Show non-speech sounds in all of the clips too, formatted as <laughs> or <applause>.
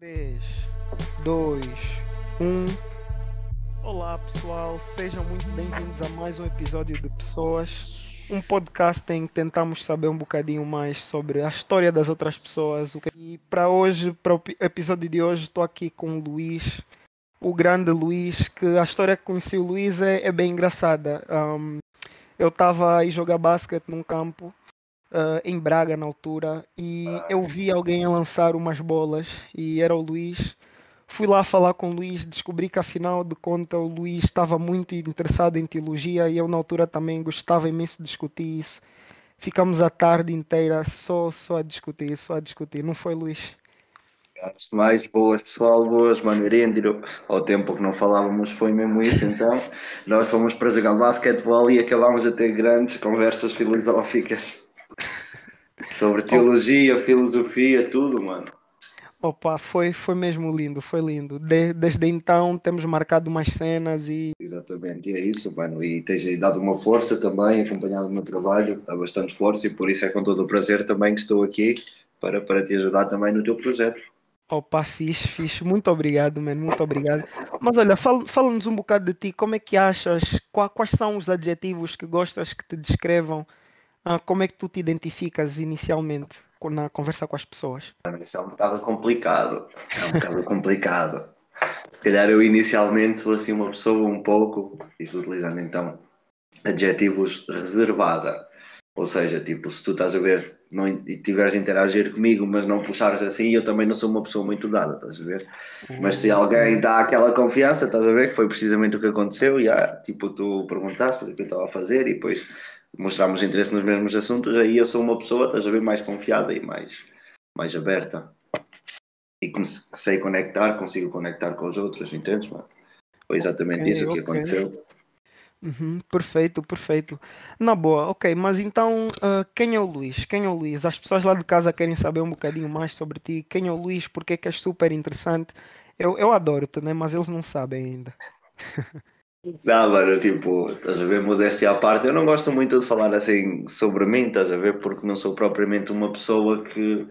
3, 2, 1. Olá pessoal, sejam muito bem-vindos a mais um episódio de Pessoas, um podcast em que tentamos saber um bocadinho mais sobre a história das outras pessoas. E para hoje, para o episódio de hoje, estou aqui com o Luís, o grande Luís, que a história que conheci o Luís é, é bem engraçada. Um, eu estava a jogar basquete num campo uh, em Braga na altura e eu vi alguém a lançar umas bolas e era o Luís. Fui lá falar com o Luís, descobri que afinal de contas o Luís estava muito interessado em teologia e eu na altura também gostava imenso de discutir isso. Ficamos a tarde inteira só, só a discutir, só a discutir, não foi Luís? Antes de mais, boas pessoal, boas, Mano Irêndiro. Ao tempo que não falávamos foi mesmo isso então. Nós fomos para jogar basquetebol e acabámos a ter grandes conversas filosóficas sobre teologia, filosofia, tudo, mano. Opa, foi, foi mesmo lindo, foi lindo. De, desde então temos marcado umas cenas e. Exatamente, e é isso, mano. E tens aí dado uma força também, acompanhado o meu trabalho, que dá bastante força, e por isso é com todo o prazer também que estou aqui para, para te ajudar também no teu projeto. Opa, fixe, fixe. Muito obrigado, mano. Muito obrigado. Mas olha, fala-nos fala um bocado de ti. Como é que achas? Quais são os adjetivos que gostas que te descrevam ah, como é que tu te identificas inicialmente na conversa com as pessoas? Isso é um bocado complicado. É um bocado complicado. Se calhar eu inicialmente sou assim uma pessoa um pouco, isso utilizando então adjetivos reservada. Ou seja, tipo, se tu estás a ver não, e tiveres a interagir comigo, mas não puxares assim, eu também não sou uma pessoa muito dada, estás a ver? Mas se alguém dá aquela confiança, estás a ver, que foi precisamente o que aconteceu, e ah, tipo, tu perguntaste o que eu estava a fazer e depois mostrarmos interesse nos mesmos assuntos, aí eu sou uma pessoa, estás a ver, mais confiada e mais, mais aberta. E sei conectar, consigo conectar com os outros, entendes, mano? Foi exatamente okay, isso okay. que aconteceu. Uhum, perfeito, perfeito. Na boa, ok, mas então uh, quem é o Luís? Quem é o Luís? As pessoas lá de casa querem saber um bocadinho mais sobre ti. Quem é o Luís? Porque é que és super interessante? Eu, eu adoro-te, né? Mas eles não sabem ainda. <laughs> Não, mano, tipo, estás a ver, modéstia à parte, eu não gosto muito de falar assim sobre mim, estás a ver, porque não sou propriamente uma pessoa que,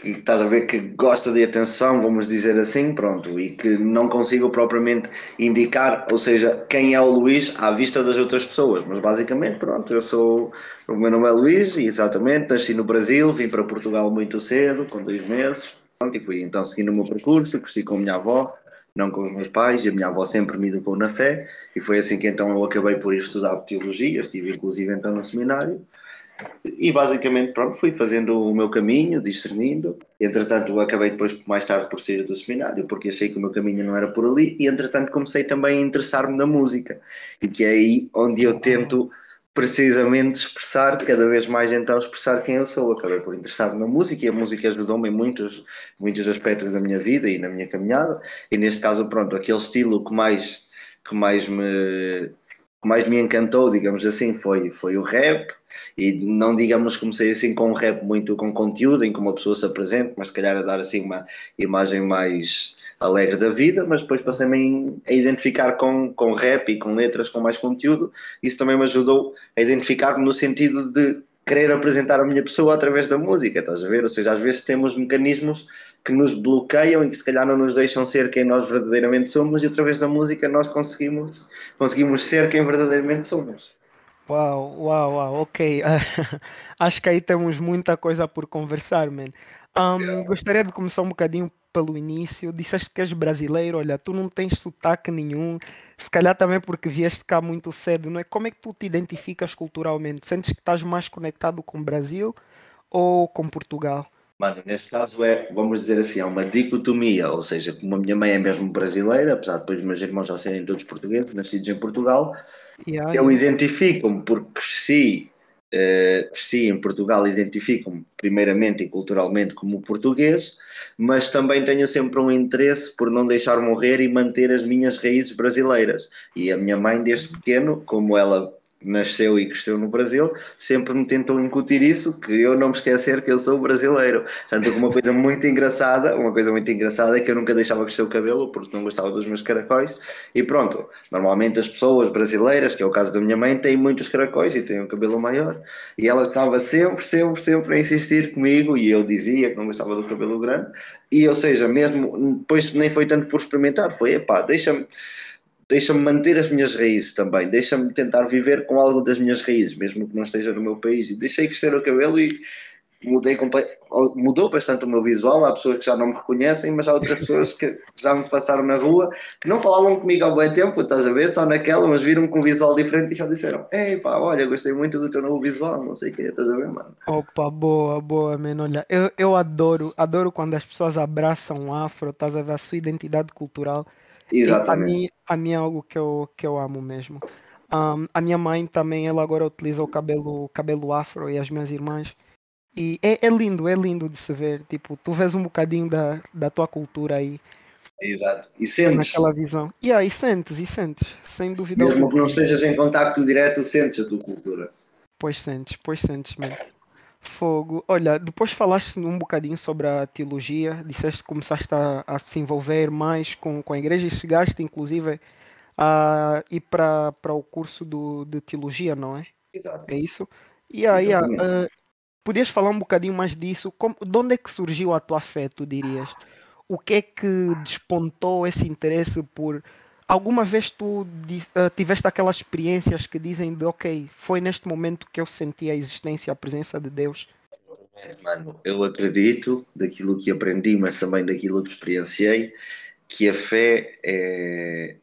que estás a ver, que gosta de atenção, vamos dizer assim, pronto, e que não consigo propriamente indicar, ou seja, quem é o Luís à vista das outras pessoas, mas basicamente, pronto, eu sou, o meu nome é Luís, e exatamente, nasci no Brasil, vim para Portugal muito cedo, com dois meses, pronto, e fui então seguindo o meu percurso, cresci com a minha avó, não com os meus pais, e a minha avó sempre me educou na fé, e foi assim que então eu acabei por ir estudar teologia, estive inclusive então no seminário, e basicamente pronto, fui fazendo o meu caminho, discernindo, entretanto acabei depois mais tarde por sair do seminário, porque achei que o meu caminho não era por ali, e entretanto comecei também a interessar-me na música, e que é aí onde eu tento precisamente expressar, cada vez mais então expressar quem eu sou. Acabei por interessar-me na música e a música ajudou-me em muitos, muitos aspectos da minha vida e na minha caminhada. E neste caso, pronto, aquele estilo que mais, que mais, me, que mais me encantou, digamos assim, foi, foi o rap. E não digamos comecei assim com um rap muito com conteúdo, em que uma pessoa se apresente, mas se calhar a dar assim uma imagem mais alegre da vida, mas depois passei-me a identificar com, com rap e com letras com mais conteúdo. Isso também me ajudou a identificar-me no sentido de querer apresentar a minha pessoa através da música, estás a ver? Ou seja, às vezes temos mecanismos que nos bloqueiam e que se calhar não nos deixam ser quem nós verdadeiramente somos e através da música nós conseguimos, conseguimos ser quem verdadeiramente somos. Uau, uau, uau, ok. <laughs> Acho que aí temos muita coisa por conversar, man. Um, gostaria de começar um bocadinho pelo início. Disseste que és brasileiro, olha, tu não tens sotaque nenhum. Se calhar também porque vieste cá muito cedo, não é? Como é que tu te identificas culturalmente? Sentes que estás mais conectado com o Brasil ou com Portugal? Mano, neste caso é, vamos dizer assim, é uma dicotomia, ou seja, como a minha mãe é mesmo brasileira, apesar de depois meus irmãos já serem todos portugueses, nascidos em Portugal, yeah, eu yeah. identifico-me porque cresci Uh, cresci em Portugal, identifico-me primeiramente e culturalmente como português, mas também tenho sempre um interesse por não deixar morrer e manter as minhas raízes brasileiras. E a minha mãe, desde pequeno, como ela nasceu e cresceu no Brasil, sempre me tentou incutir isso, que eu não me esquecer que eu sou brasileiro. Portanto, uma coisa muito engraçada, uma coisa muito engraçada é que eu nunca deixava crescer o cabelo porque não gostava dos meus caracóis. E pronto, normalmente as pessoas brasileiras, que é o caso da minha mãe, têm muitos caracóis e têm um cabelo maior. E ela estava sempre, sempre, sempre a insistir comigo e eu dizia que não gostava do cabelo grande. E, ou seja, mesmo depois nem foi tanto por experimentar, foi, epá, deixa-me deixa-me manter as minhas raízes também, deixa-me tentar viver com algo das minhas raízes, mesmo que não esteja no meu país. E deixei crescer o cabelo e mudei mudou bastante o meu visual. Há pessoas que já não me reconhecem, mas há outras pessoas que já me passaram na rua que não falavam comigo há bom tempo, estás a ver? Só naquela, mas viram com um visual diferente e já disseram: Ei pá, olha, gostei muito do teu novo visual, não sei o que, estás a ver, mano? Opa, boa, boa, mano. Olha, eu, eu adoro, adoro quando as pessoas abraçam o afro, estás a ver a sua identidade cultural Exatamente. A mim, a mim é algo que eu, que eu amo mesmo. Um, a minha mãe também, ela agora utiliza o cabelo, cabelo afro e as minhas irmãs. E é, é lindo, é lindo de se ver. Tipo, tu vês um bocadinho da, da tua cultura aí. Exato. E sentes. Naquela visão. Yeah, e sentes, e sentes. Sem dúvida. Mesmo que não estejas em contacto direto, sentes a tua cultura. Pois sentes, pois sentes mesmo. Fogo. Olha, depois falaste um bocadinho sobre a teologia, disseste que começaste a, a se envolver mais com, com a igreja e chegaste, inclusive, a ir para o curso do, de teologia, não é? Exato. É isso? E aí, uh, podias falar um bocadinho mais disso? Como, de onde é que surgiu a tua fé, tu dirias? O que é que despontou esse interesse por Alguma vez tu uh, tiveste aquelas experiências que dizem de ok, foi neste momento que eu senti a existência, a presença de Deus? Mano, eu acredito daquilo que aprendi, mas também daquilo que experienciei, que a fé é,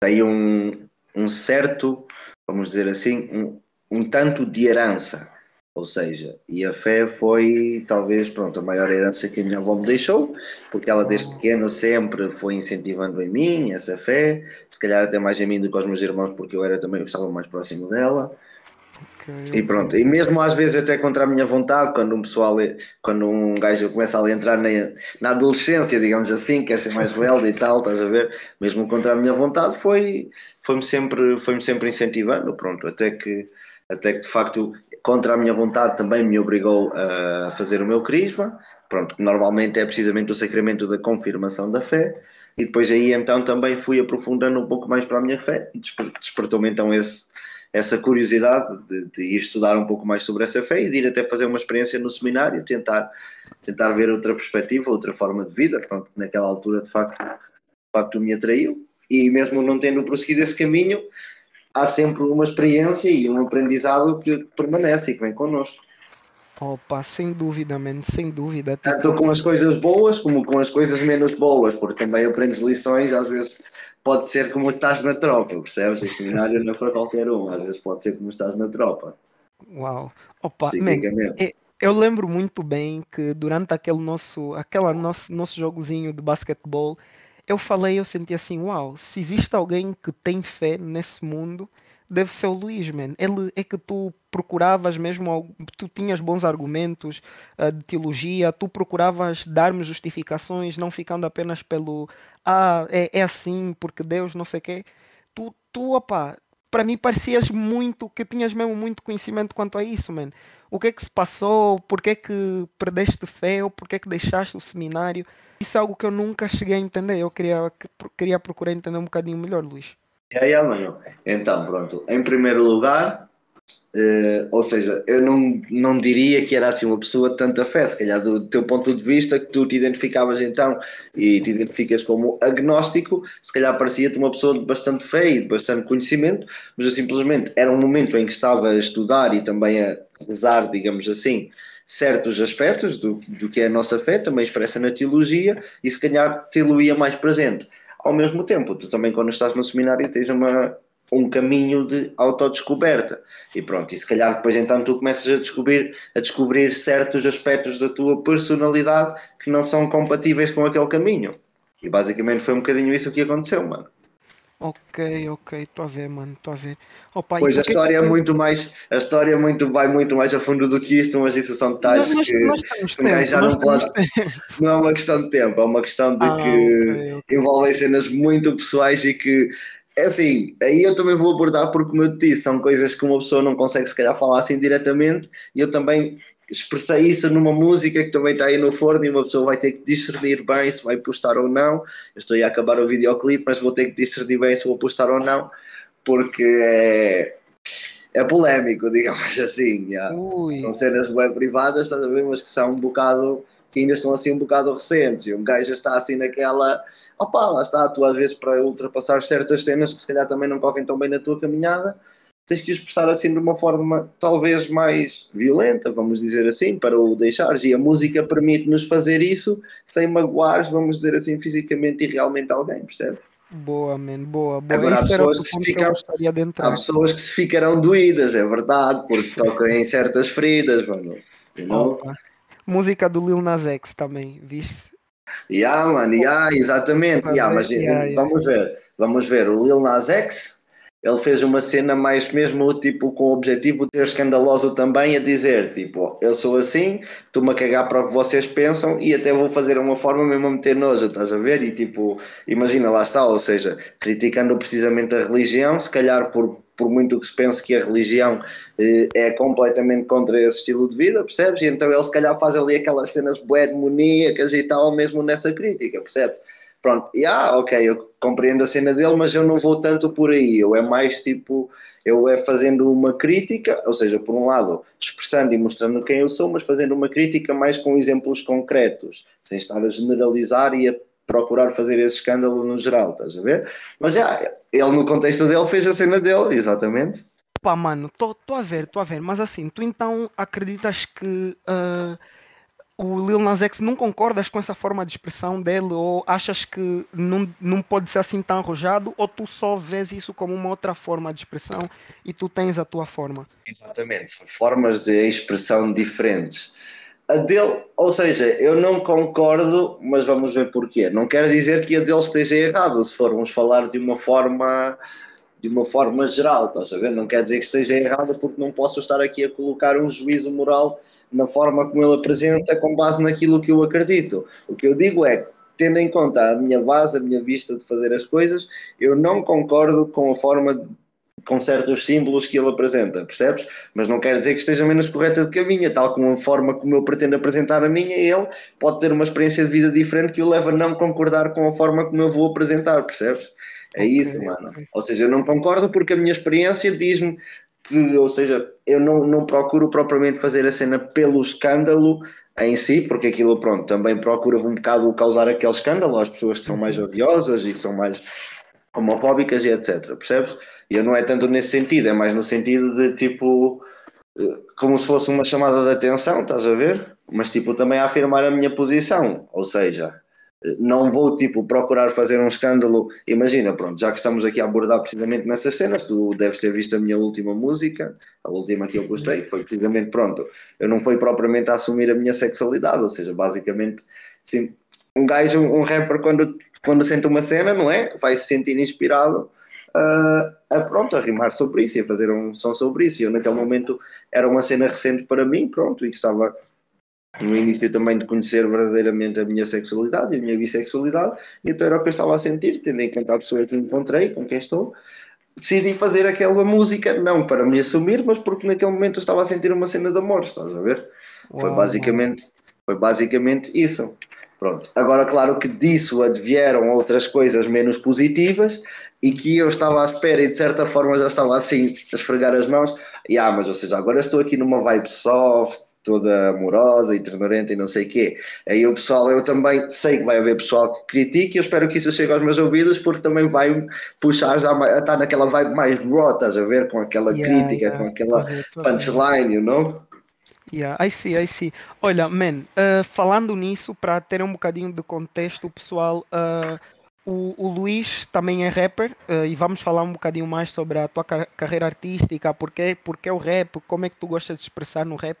tem um, um certo, vamos dizer assim, um, um tanto de herança ou seja, e a fé foi talvez pronto, a maior herança que a minha avó me deixou, porque ela desde pequeno sempre foi incentivando em mim essa fé, se calhar até mais em mim do que aos meus irmãos, porque eu era também, eu estava mais próximo dela. Okay, e pronto, e mesmo às vezes até contra a minha vontade, quando um pessoal, quando um gajo começa a entrar na, na adolescência, digamos assim, quer ser mais rebelde e tal, estás a ver? Mesmo contra a minha vontade, foi, foi-me sempre, foi-me sempre incentivando, pronto, até que, até que de facto contra a minha vontade também me obrigou a fazer o meu crisma, pronto, normalmente é precisamente o sacramento da confirmação da fé, e depois aí então também fui aprofundando um pouco mais para a minha fé, e despertou-me então esse, essa curiosidade de, de, estudar um pouco mais sobre essa fé e de ir até fazer uma experiência no seminário, tentar, tentar ver outra perspectiva, outra forma de vida, pronto, naquela altura de facto, de facto me atraiu, e mesmo não tendo prosseguido esse caminho, há sempre uma experiência e um aprendizado que permanece e que vem connosco. Opa, sem dúvida, man, sem dúvida. Tanto com as coisas boas como com as coisas menos boas, porque também aprendes lições, às vezes pode ser como estás na tropa, percebes? O seminário não é para qualquer um, às vezes pode ser como estás na tropa. Uau, opa, man, é, eu lembro muito bem que durante aquele nosso, aquela nosso, nosso jogozinho de basquetebol, eu falei, eu senti assim, uau, se existe alguém que tem fé nesse mundo, deve ser o Luís, man. Ele é que tu procuravas mesmo, tu tinhas bons argumentos uh, de teologia, tu procuravas dar-me justificações, não ficando apenas pelo, ah, é, é assim, porque Deus não sei o quê. Tu, tu, opa, para mim parecias muito, que tinhas mesmo muito conhecimento quanto a isso, man. O que é que se passou? Por que é que perdeste fé? Ou por que é que deixaste o seminário? Isso é algo que eu nunca cheguei a entender. Eu queria, queria procurar entender um bocadinho melhor, Luís. É, é, mano. Então, pronto. Em primeiro lugar, Uh, ou seja, eu não, não diria que era assim uma pessoa de tanta fé, se calhar do teu ponto de vista, que tu te identificavas então e te identificas como agnóstico, se calhar parecia-te uma pessoa de bastante fé e de bastante conhecimento, mas eu simplesmente era um momento em que estava a estudar e também a usar, digamos assim, certos aspectos do, do que é a nossa fé, também expressa na teologia, e se calhar te-lo-ia mais presente. Ao mesmo tempo, tu também quando estás no seminário tens uma, um caminho de autodescoberta. E pronto, e se calhar depois então tu começas a descobrir, a descobrir certos aspectos da tua personalidade que não são compatíveis com aquele caminho. E basicamente foi um bocadinho isso que aconteceu, mano. Ok, ok, estou a ver, mano, estou a ver. Opa, pois a história é muito mais, a história é muito, vai muito mais a fundo do que isto, mas isso são detalhes nós, que nós tempo, já não pode. Não é uma questão de tempo, é uma questão de ah, que okay, okay. envolvem cenas muito pessoais e que é assim, aí eu também vou abordar porque, como eu te disse, são coisas que uma pessoa não consegue se calhar falar assim diretamente e eu também expressei isso numa música que também está aí no forno e uma pessoa vai ter que discernir bem se vai postar ou não. Eu estou aí a acabar o videoclipe, mas vou ter que discernir bem se vou postar ou não, porque é, é polémico, digamos <laughs> assim. São cenas bem privadas, estás a ver, mas que são um bocado, que ainda estão assim um bocado recentes. E um gajo já está assim naquela opá, lá está, tu às vezes para ultrapassar certas cenas que se calhar também não correm tão bem na tua caminhada, tens que expressar assim de uma forma talvez mais violenta, vamos dizer assim, para o deixares. E a música permite-nos fazer isso sem magoar, vamos dizer assim, fisicamente e realmente alguém, percebe? Boa, man, boa, boa. Agora, há pessoas, que se ficam, há pessoas que se ficarão doídas, é verdade, porque tocam em certas feridas, mano. Música do Lil Nas X também, viste? Yeah, mano, yeah, exatamente. Yeah, mas yeah, vamos ver, vamos ver. O Lil Nas X, ele fez uma cena mais mesmo tipo com o objetivo de ser escandaloso também, a dizer tipo, eu sou assim, estou-me a cagar para o que vocês pensam e até vou fazer uma forma mesmo a meter nojo, estás a ver? E tipo, imagina, lá está, ou seja, criticando precisamente a religião, se calhar por por muito que se pense que a religião eh, é completamente contra esse estilo de vida, percebes? E então ele se calhar faz ali aquelas cenas bué demoníacas e tal, mesmo nessa crítica, percebes? Pronto, e ah, ok, eu compreendo a cena dele, mas eu não vou tanto por aí, eu é mais tipo, eu é fazendo uma crítica, ou seja, por um lado, expressando e mostrando quem eu sou, mas fazendo uma crítica mais com exemplos concretos, sem estar a generalizar e a procurar fazer esse escândalo no geral, estás a ver? Mas já, ele no contexto dele fez a cena dele, exatamente. Pá, mano, estou a ver, estou a ver, mas assim, tu então acreditas que uh, o Lil Nas X não concordas com essa forma de expressão dele ou achas que não, não pode ser assim tão arrojado ou tu só vês isso como uma outra forma de expressão e tu tens a tua forma? Exatamente, são formas de expressão diferentes. A dele, ou seja, eu não concordo, mas vamos ver porquê. Não quer dizer que a dele esteja errado, se formos falar de uma forma de uma forma geral, estás a ver? Não quer dizer que esteja errado porque não posso estar aqui a colocar um juízo moral na forma como ele apresenta com base naquilo que eu acredito. O que eu digo é, tendo em conta a minha base, a minha vista de fazer as coisas, eu não concordo com a forma com certos símbolos que ele apresenta, percebes? Mas não quer dizer que esteja menos correta do que a minha, tal como a forma como eu pretendo apresentar a minha, ele pode ter uma experiência de vida diferente que o leva a não concordar com a forma como eu vou apresentar, percebes? É okay. isso, mano. Ou seja, eu não concordo porque a minha experiência diz-me que, ou seja, eu não, não procuro propriamente fazer a cena pelo escândalo em si, porque aquilo, pronto, também procura um bocado causar aquele escândalo às pessoas que são mais uhum. odiosas e que são mais homofóbicas e etc. Percebes? E eu não é tanto nesse sentido, é mais no sentido de tipo eh, como se fosse uma chamada de atenção, estás a ver? Mas tipo também a afirmar a minha posição, ou seja, não vou tipo procurar fazer um escândalo. Imagina, pronto, já que estamos aqui a abordar precisamente nessas cenas, tu deves ter visto a minha última música, a última que eu gostei, foi precisamente pronto. Eu não fui propriamente a assumir a minha sexualidade, ou seja, basicamente, sim, um gajo, um rapper, quando, quando sente uma cena, não é? Vai se sentir inspirado a, a, pronto, a rimar sobre isso e a fazer um som sobre isso. E eu, naquele momento, era uma cena recente para mim, pronto, e estava no início também de conhecer verdadeiramente a minha sexualidade e a minha bissexualidade, e então era o que eu estava a sentir, tendo em conta a pessoa que encontrei, com quem estou. Decidi fazer aquela música, não para me assumir, mas porque naquele momento eu estava a sentir uma cena de amor, estás a ver? Uau, foi basicamente, foi basicamente isso. Pronto. Agora, claro que disso advieram outras coisas menos positivas e que eu estava à espera e de certa forma já estava assim a esfregar as mãos. E ah, mas ou seja, agora estou aqui numa vibe soft, toda amorosa e ternurenta e não sei o quê. Aí o pessoal, eu também sei que vai haver pessoal que critique e eu espero que isso chegue aos meus ouvidos porque também vai puxar já a estar naquela vibe mais raw, estás a ver? Com aquela yeah, crítica, yeah. com aquela punchline, you know? Yeah, I see, I see. Olha, man, uh, falando nisso, para ter um bocadinho de contexto, pessoal, uh, o, o Luís também é rapper uh, e vamos falar um bocadinho mais sobre a tua car carreira artística, porque, porque é o rap, como é que tu gostas de expressar no rap.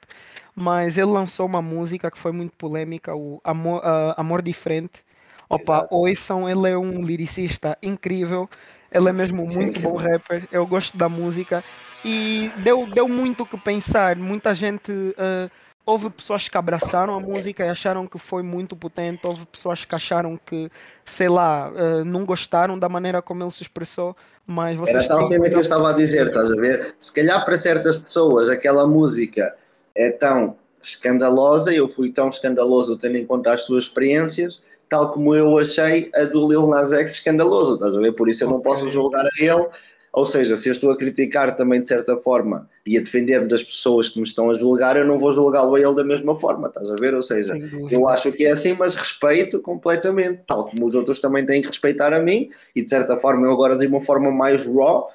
Mas ele lançou uma música que foi muito polêmica, o Amor, Amor Diferente. Opa, ouçam, ele é um lyricista incrível, ele é mesmo muito bom rapper, eu gosto da música e deu, deu muito o que pensar. Muita gente uh, houve pessoas que abraçaram a música e acharam que foi muito potente, houve pessoas que acharam que, sei lá, uh, não gostaram da maneira como ele se expressou, mas vocês... Era tal cena que eu estava a dizer, estás a ver? Se calhar para certas pessoas aquela música é tão escandalosa, eu fui tão escandaloso tendo em conta as suas experiências, tal como eu achei a do Lil Nas X escandaloso, estás a ver? Por isso eu não posso julgar a ele ou seja, se eu estou a criticar também de certa forma e a defender-me das pessoas que me estão a julgar, eu não vou julgá-lo a ele da mesma forma, estás a ver? Ou seja, eu acho que é assim, mas respeito completamente, tal como os outros também têm que respeitar a mim, e de certa forma eu agora de uma forma mais raw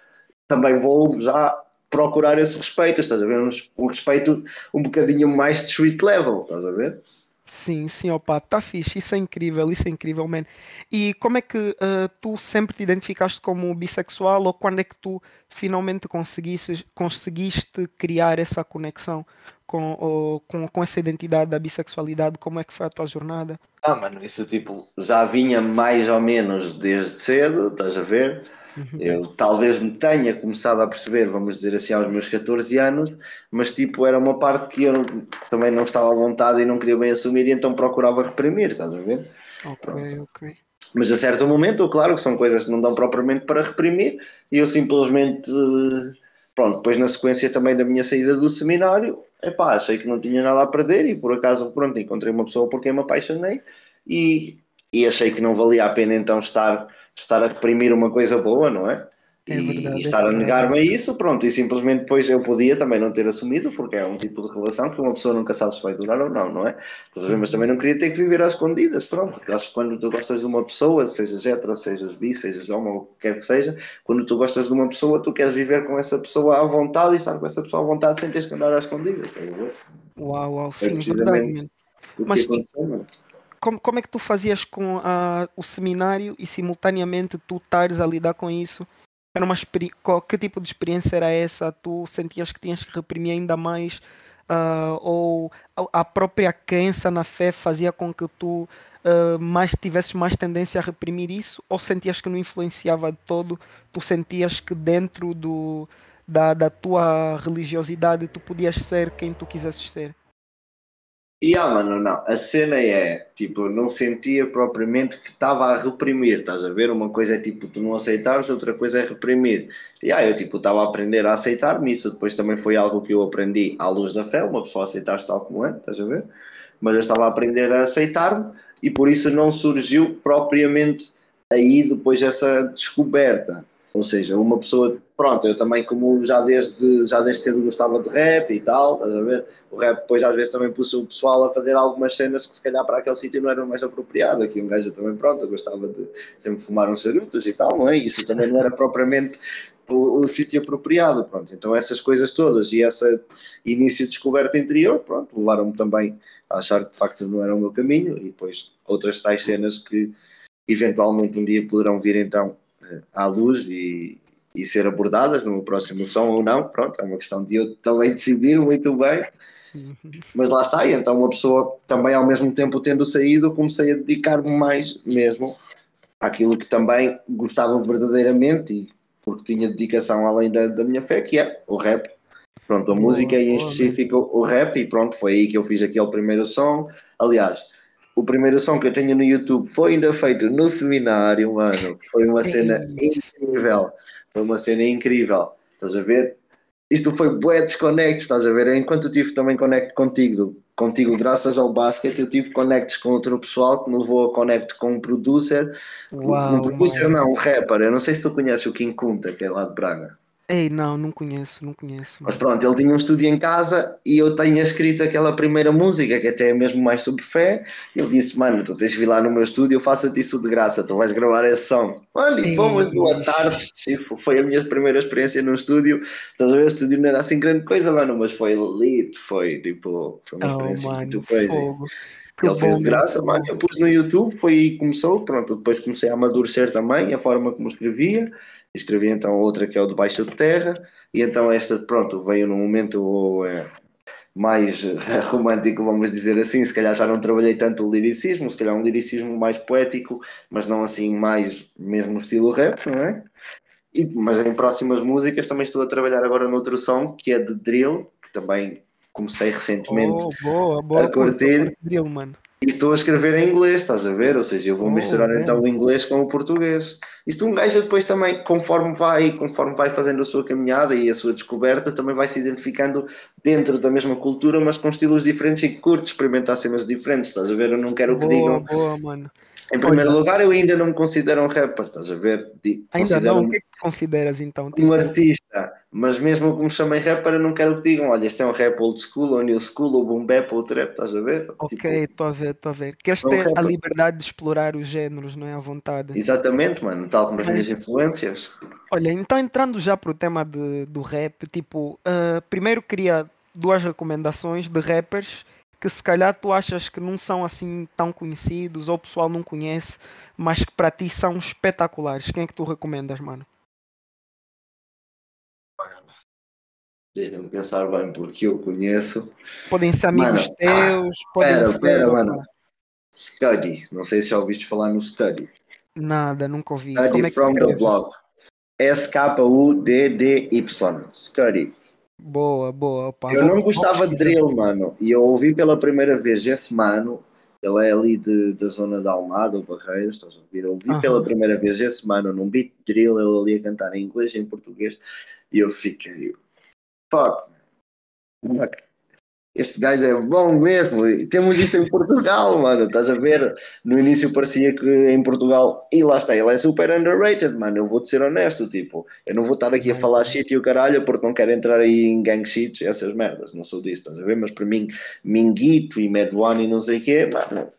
também vou já procurar esse respeito, estás a ver? Um, um respeito um bocadinho mais street level, estás a ver? Sim, sim, opa, tá fixe, isso é incrível, isso é incrível, man. E como é que uh, tu sempre te identificaste como bissexual ou quando é que tu finalmente conseguiste, conseguiste criar essa conexão com, ou, com, com essa identidade da bissexualidade? Como é que foi a tua jornada? Ah, mano, isso tipo já vinha mais ou menos desde cedo, estás a ver? Uhum. Eu talvez me tenha começado a perceber, vamos dizer assim, aos meus 14 anos, mas tipo, era uma parte que eu também não estava à vontade e não queria bem assumir, e então procurava reprimir, estás a ver? Ok, Pronto. ok. Mas a certo momento, claro que são coisas que não dão propriamente para reprimir, e eu simplesmente, pronto, depois na sequência também da minha saída do seminário, epá, achei que não tinha nada a perder e por acaso, pronto, encontrei uma pessoa por quem me apaixonei e, e achei que não valia a pena então estar estar a reprimir uma coisa boa, não é? É verdade, e, estar a negar-me a isso, pronto, e simplesmente depois eu podia também não ter assumido, porque é um tipo de relação que uma pessoa nunca sabe se vai durar ou não, não é? Estás? Mas também não queria ter que viver às escondidas, pronto. Acho que quando tu gostas de uma pessoa, sejas hetero, sejas bi, sejas homo, ou o que quer que seja, quando tu gostas de uma pessoa, tu queres viver com essa pessoa à vontade e estar com essa pessoa à vontade sem teres que andar às escondidas, estás a ver? Uau, uau, sim, é verdade. Mas, como, como é que tu fazias com a, o seminário e simultaneamente tu estares a lidar com isso? Era uma que tipo de experiência era essa? Tu sentias que tinhas que reprimir ainda mais? Uh, ou a própria crença na fé fazia com que tu uh, mais tivesses mais tendência a reprimir isso? Ou sentias que não influenciava de todo? Tu sentias que dentro do, da, da tua religiosidade tu podias ser quem tu quisesses ser? E ah, mano, não. A cena é, tipo, não sentia propriamente que estava a reprimir, estás a ver? Uma coisa é tipo, tu não aceitares, outra coisa é reprimir. E ah, eu tipo, estava a aprender a aceitar-me, isso depois também foi algo que eu aprendi à luz da fé, uma pessoa aceitar-se tal como é, estás a ver? Mas eu estava a aprender a aceitar-me e por isso não surgiu propriamente aí depois essa descoberta. Ou seja, uma pessoa, pronto, eu também como já desde, já desde cedo gostava de rap e tal, estás a ver? O rap depois às vezes também pus o pessoal a fazer algumas cenas que se calhar para aquele sítio não eram mais apropriado. Aqui um gajo também, pronto, eu gostava de sempre fumar uns charutos e tal, não é? Isso também não era propriamente o, o sítio apropriado, pronto. Então essas coisas todas e esse início de descoberta interior, pronto, levaram-me também a achar que de facto não era o meu caminho e depois outras tais cenas que eventualmente um dia poderão vir então à luz e, e ser abordadas no próximo som ou não, pronto, é uma questão de eu também <laughs> decidir muito bem. Mas lá está, e então uma pessoa também ao mesmo tempo tendo saído, comecei a dedicar-me mais mesmo àquilo que também gostava verdadeiramente e porque tinha dedicação além da, da minha fé, que é o rap. Pronto, a música e em específico o rap, e pronto, foi aí que eu fiz aquele primeiro som. Aliás, o primeiro som que eu tenho no YouTube foi ainda feito no seminário, mano. Foi uma cena incrível. Foi uma cena incrível. Estás a ver? Isto foi bué desconecto, estás a ver? Enquanto eu tive também conecto contigo, contigo graças ao basquete, eu tive conectos com outro pessoal que me levou a conecto com um producer. Uau, um producer não, um rapper. Eu não sei se tu conheces o King Kunta, que é lá de Braga. Ei, não, não conheço, não conheço. Mas pronto, ele tinha um estúdio em casa e eu tinha escrito aquela primeira música, que até é mesmo mais sobre fé. Ele disse: Mano, tu tens de vir lá no meu estúdio, eu faço-te isso de graça, tu vais gravar esse som. Mano, e fomos boa tarde. E foi a minha primeira experiência no estúdio. Estás a ver? O estúdio não era assim grande coisa, mano, mas foi lit, foi tipo, foi uma oh, experiência oh, mano, muito crazy. Fogo. Que ele fez de graça, mano. Eu pus no YouTube, foi aí que começou. Pronto, depois comecei a amadurecer também a forma como escrevia escrevi então outra que é o Debaixo de Terra, e então esta, pronto, veio num momento é, mais <laughs> romântico, vamos dizer assim, se calhar já não trabalhei tanto o liricismo, se calhar um liricismo mais poético, mas não assim mais mesmo estilo rap, não é? E, mas em próximas músicas também estou a trabalhar agora noutro som, que é de drill, que também comecei recentemente Oh, boa, boa. a curtir. drill, mano. E estou a escrever em inglês, estás a ver? Ou seja, eu vou Oh, misturar bem. então o inglês com o português. Isto um gajo depois também, conforme vai, conforme vai fazendo a sua caminhada e a sua descoberta, também vai se identificando dentro da mesma cultura, mas com estilos diferentes e curte experimentar cenas diferentes, estás a ver? Eu não quero que Boa, digam. boa, mano. Em primeiro Olha. lugar, eu ainda não me considero um rapper, estás a ver? Ainda não? O que é que consideras então? um Tipo, artista, mas mesmo que me chamem rapper, eu não quero que digam, olha, este é um rap old school, ou new school, ou boom bap, ou trap, estás a ver? Tipo, ok, estou a ver, estou a ver. Queres não ter a liberdade de explorar os géneros, não é? À vontade. exatamente, mano, tal como as minhas influências. Olha, então entrando já para o tema de- do rap, tipo, ah, primeiro queria duas recomendações de rappers que se calhar tu achas que não são assim tão conhecidos ou o pessoal não conhece, mas que para ti são espetaculares. Quem é que tu recomendas, mano? Deixa-me pensar bem, porque eu conheço. Podem ser amigos Mano, teus, podem Pera, ser. pera, mano. Scuddy, não sei se já ouviste falar no Scuddy. Nada, nunca ouvi. Como Scuddy é que from the block. S-K-U-D-D-Y. Scuddy. Boa, boa. Opa, Eu não gostava de drill, mano. E eu ouvi pela primeira vez esse mano. Ele é ali de, da zona da Almada, ou Barreiros, estás a ouvir? Eu ouvi pela primeira vez esse mano num beat drill, ele ali a cantar em inglês e em português. E eu fiquei, fuck. Este gajo é bom mesmo. E Temos isto em <laughs> Portugal, mano. Estás a ver? No início parecia que em Portugal, e lá está, ele é super underrated, mano. Eu vou-te ser honesto, tipo, eu não vou estar aqui a falar shit e o caralho porque não quero entrar aí em gang shit, essas merdas. Não sou disso, estás a ver? Mas para mim, Minguito e Medwane e não sei o quê, mano.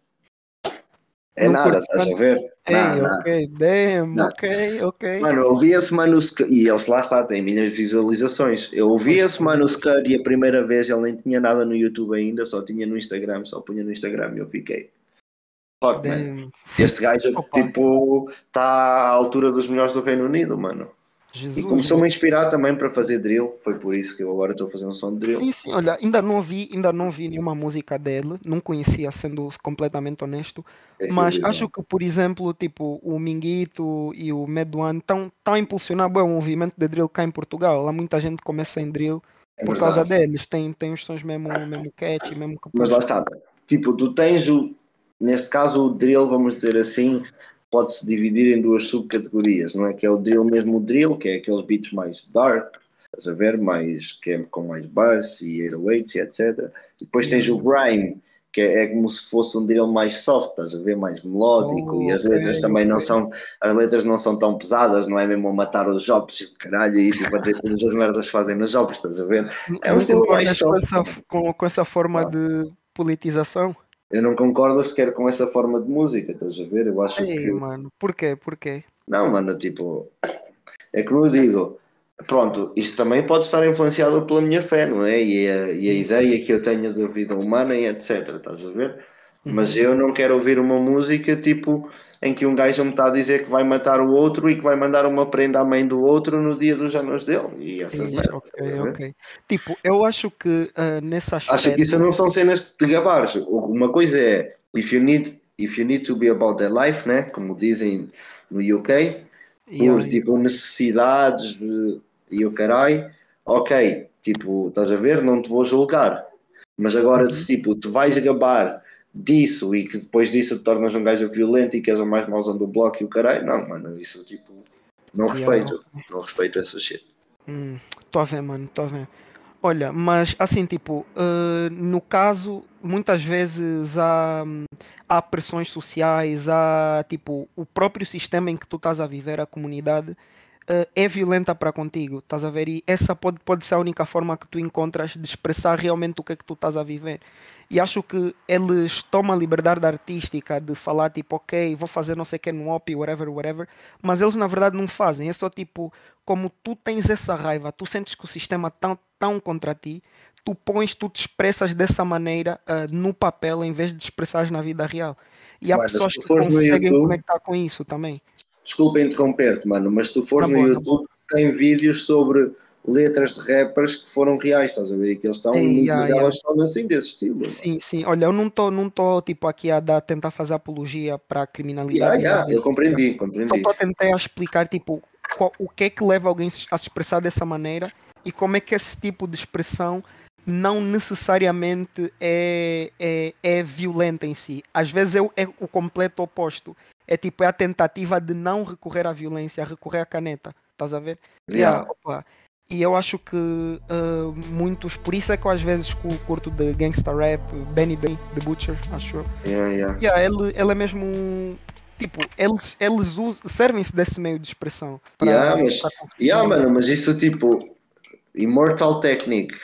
É Não nada, estás a ver? Ei, Não, não. ok, damn, Não. ok, ok. Mano, eu ouvi esse mano e ele lá está, tem milhões de visualizações. Eu ouvi esse mano e a primeira vez ele nem tinha nada no YouTube ainda, só tinha no Instagram, só punha no Instagram e eu fiquei. Fuck, man. Este gajo, Opa. tipo, está à altura dos melhores do Reino Unido, mano. Jesus. E começou-me a inspirar também para fazer drill. Foi por isso que eu agora estou a fazer um som de drill. Sim, sim, olha, ainda não vi, ainda não vi nenhuma música dele, não conhecia, sendo completamente honesto, É mas horrível. acho que, por exemplo, tipo, o Minguito e o Medwane estão a impulsionar bem o movimento de drill cá em Portugal. Lá muita gente começa em drill É por causa deles, tem, tem os sons mesmo, mesmo catchy, mesmo que Mas lá está. Tipo, tu tens o. Neste caso, o drill, vamos dizer assim, pode-se dividir em duas subcategorias, não é? Que é o drill mesmo, o drill, que é aqueles beats mais dark, estás a ver? Mais, que é com mais bass e 808s e etc. E depois tens o grime, que é, é como se fosse um drill mais soft, estás a ver? Mais melódico Oh, e as letras também não ok. são. As letras não são tão pesadas, não é mesmo a matar os jobs e caralho e tipo, a ter todas as merdas que fazem nos jobs, estás a ver? É um Não estilo mais concordas com soft. essa, com, com essa forma Ah. de politização? Eu não concordo sequer com essa forma de música, estás a ver? Eu acho Ei, que. mano, por quê? Por quê? Não, mano, tipo. É como eu digo. Pronto, isto também pode estar influenciado pela minha fé, não é? E a, e a ideia que eu tenho da vida humana e etc. Estás a ver? Mas Uhum. eu não quero ouvir uma música tipo em que um gajo me está a dizer que vai matar o outro e que vai mandar uma prenda à mãe do outro no dia dos anos dele. E essas Sim, merdas. estás ok, a ver? ok. Tipo, eu acho que ah, nesse Acho que aspecto. isso não são cenas de gabares. Uma coisa é if you need, if you need to be about that life, né? Como dizem no UK, Yeah, por tipo necessidades e o caralho, ok, tipo, estás a ver, não te vou julgar. Mas agora, Uhum. tipo, tu vais gabar disso e que depois disso te tornas um gajo violento e que és o mais mauzão do bloco e o caralho, não, mano, isso tipo, não respeito, não respeito essa shit. Hum, tô a ver, mano, tô a ver. Olha, mas assim, tipo, eh, no caso, muitas vezes há, hum, há pressões sociais, há, tipo, o próprio sistema em que tu estás a viver, a comunidade, eh, é violenta para contigo, estás a ver? E essa pode, pode ser a única forma que tu encontras de expressar realmente o que é que tu estás a viver. E acho que eles tomam a liberdade artística de falar, tipo, ok, vou fazer não sei o que no OP, whatever, whatever, mas eles na verdade não fazem, é só tipo, como tu tens essa raiva, tu sentes que o sistema está tão contra ti, tu pões, tu te expressas dessa maneira ah, no papel em vez de expressares na vida real. E há Mano, pessoas que no conseguem YouTube- conectar com isso também. Desculpa interromper-te, mano, mas se tu fores Tá no bom, tá YouTube, tem vídeos sobre letras de rappers que foram reais, estás a ver? Que eles estão, Ei, muitas yeah, delas são assim, desse estilo. Sim, sim. Olha, eu não estou não tô, tipo, aqui a dar, tentar fazer apologia para a Yeah, criminalidade. yeah, nada eu disso. compreendi, Só compreendi. estou a tentar explicar, tipo, qual- o que é que leva alguém a se expressar dessa maneira e como é que esse tipo de expressão não necessariamente é, é, é violenta em si. Às vezes é, é o completo oposto. É tipo é a tentativa de não recorrer à violência, recorrer à caneta. Estás a ver? Yeah. Yeah, opa. E eu acho que uh, muitos, por isso é que eu às vezes curto de gangsta rap, Benny Day, The Butcher, acho eu. Yeah, yeah. Yeah, ele, ele é mesmo um- tipo, eles, eles usam, servem-se desse meio de expressão. para- Yeah, mas- Yeah, mano, mas isso tipo, Immortal Technique,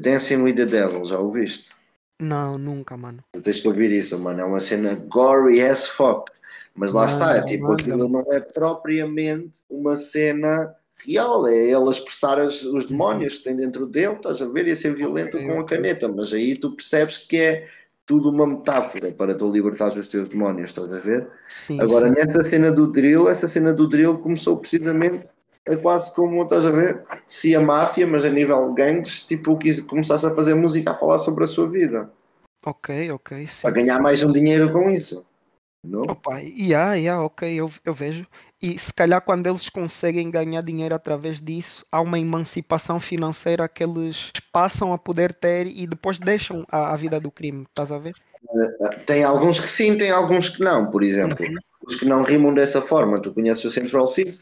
Dancing with the Devil, já ouviste? Não, nunca, mano. Tu tens que ouvir isso, mano. É uma cena gory as fuck. Mas lá Manda, está, é tipo, aquilo não é propriamente uma cena real, é ele expressar as- os demónios que tem dentro dele, estás a ver, e a ser violento Ok, com a caneta. Mas aí tu percebes que é tudo uma metáfora para tu libertares os teus demónios, estás a ver? Sim, Agora, sim. nessa cena do drill, essa cena do drill começou precisamente. É quase como, estás a ver? Se a máfia, mas a nível gangues, tipo, quis, começasse a fazer música a falar sobre a sua vida. Ok, ok, sim. Para ganhar mais um dinheiro com isso. Não? Opa, yeah, yeah, ok, eu, eu vejo. E se calhar quando eles conseguem ganhar dinheiro através disso, há uma emancipação financeira que eles passam a poder ter e depois deixam a, a vida do crime, estás a ver? Tem alguns que sim, tem alguns que não. Por exemplo, os que não rimam dessa forma. Tu conheces o Central C?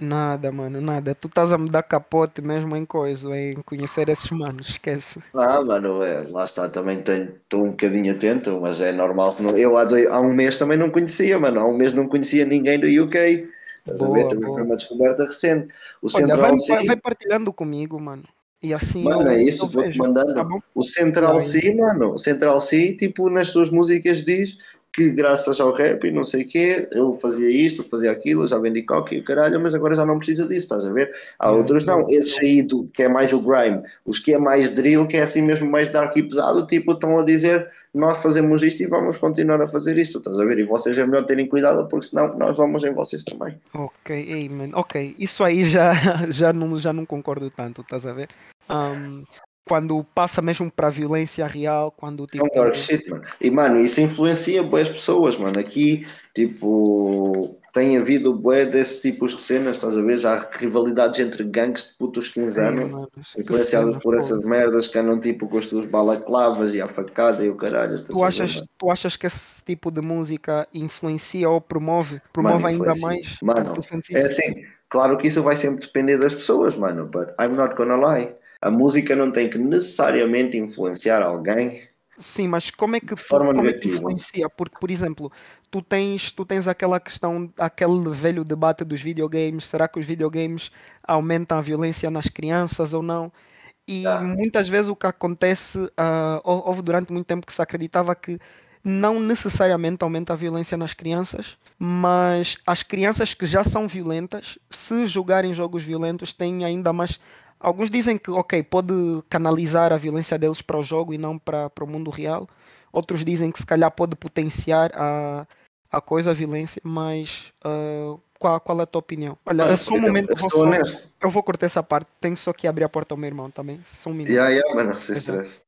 Nada, mano, nada. Tu estás a me dar capote mesmo em coisa, em conhecer esses manos, esquece. Ah, mano, é, lá está, também estou um bocadinho atento, mas é normal que não. Eu há, dois- há um mês também não conhecia, mano. Há um mês não conhecia ninguém do UK. Estás a ver? Boa, Também boa. foi uma descoberta recente. O Olha, Central vai, vai partilhando comigo, mano. E assim Mano, é isso, vou-te mandando. tá? O Central Vai. C, mano, o Central C, tipo, nas suas músicas diz que graças ao rap e não sei o quê, eu fazia isto, fazia aquilo, já vendi coque e o caralho, mas agora já não precisa disso, estás a ver? Há Yeah, outros não, esses aí do, que é mais o grime, os que é mais drill, que é assim mesmo mais dark e pesado, tipo, estão a dizer nós fazemos isto e vamos continuar a fazer isto, estás a ver? E vocês é melhor terem cuidado porque senão nós vamos em vocês também. Ok, man. Ok, isso aí já, <laughs> já, não, já não concordo tanto, estás a ver? Ahm, quando passa mesmo para a violência real, quando É um tipo. dark shit, mano. E, mano, isso influencia boas pessoas, mano. Aqui, tipo, tem havido bué desses tipos de cenas, estás a ver? Já há rivalidades entre gangues de putos de 15 ei, anos, mano, que influenciadas por pô. essas merdas que andam, tipo, com as suas balaclavas e a facada e o caralho. Tu ver, achas, mano? tu achas que esse tipo de música influencia ou promove? Promove Mano, ainda mais? Mano, É assim, claro que isso vai sempre depender das pessoas, mano, but I'm not gonna lie. A música não tem que necessariamente influenciar alguém Sim, mas como é que, de forma como é negativa. influencia? Porque, por exemplo, tu tens, tu tens aquela questão, aquele velho debate dos videogames. Será que os videogames aumentam a violência nas crianças ou não? E Tá. muitas vezes o que acontece, ah, hou- houve durante muito tempo que se acreditava que não necessariamente aumenta a violência nas crianças, mas as crianças que já são violentas, se jogarem jogos violentos, têm ainda mais. Alguns dizem que, ok, pode canalizar a violência deles para o jogo e não para, para o mundo real. Outros dizem que se calhar pode potenciar a, a coisa, a violência, mas ah, qual, qual é a tua opinião? Olha, é só um momento, eu vou só- eu vou cortar essa parte, tenho só que abrir a porta ao meu irmão também, só um minuto. Yeah, yeah, mano, sem Exato. stress.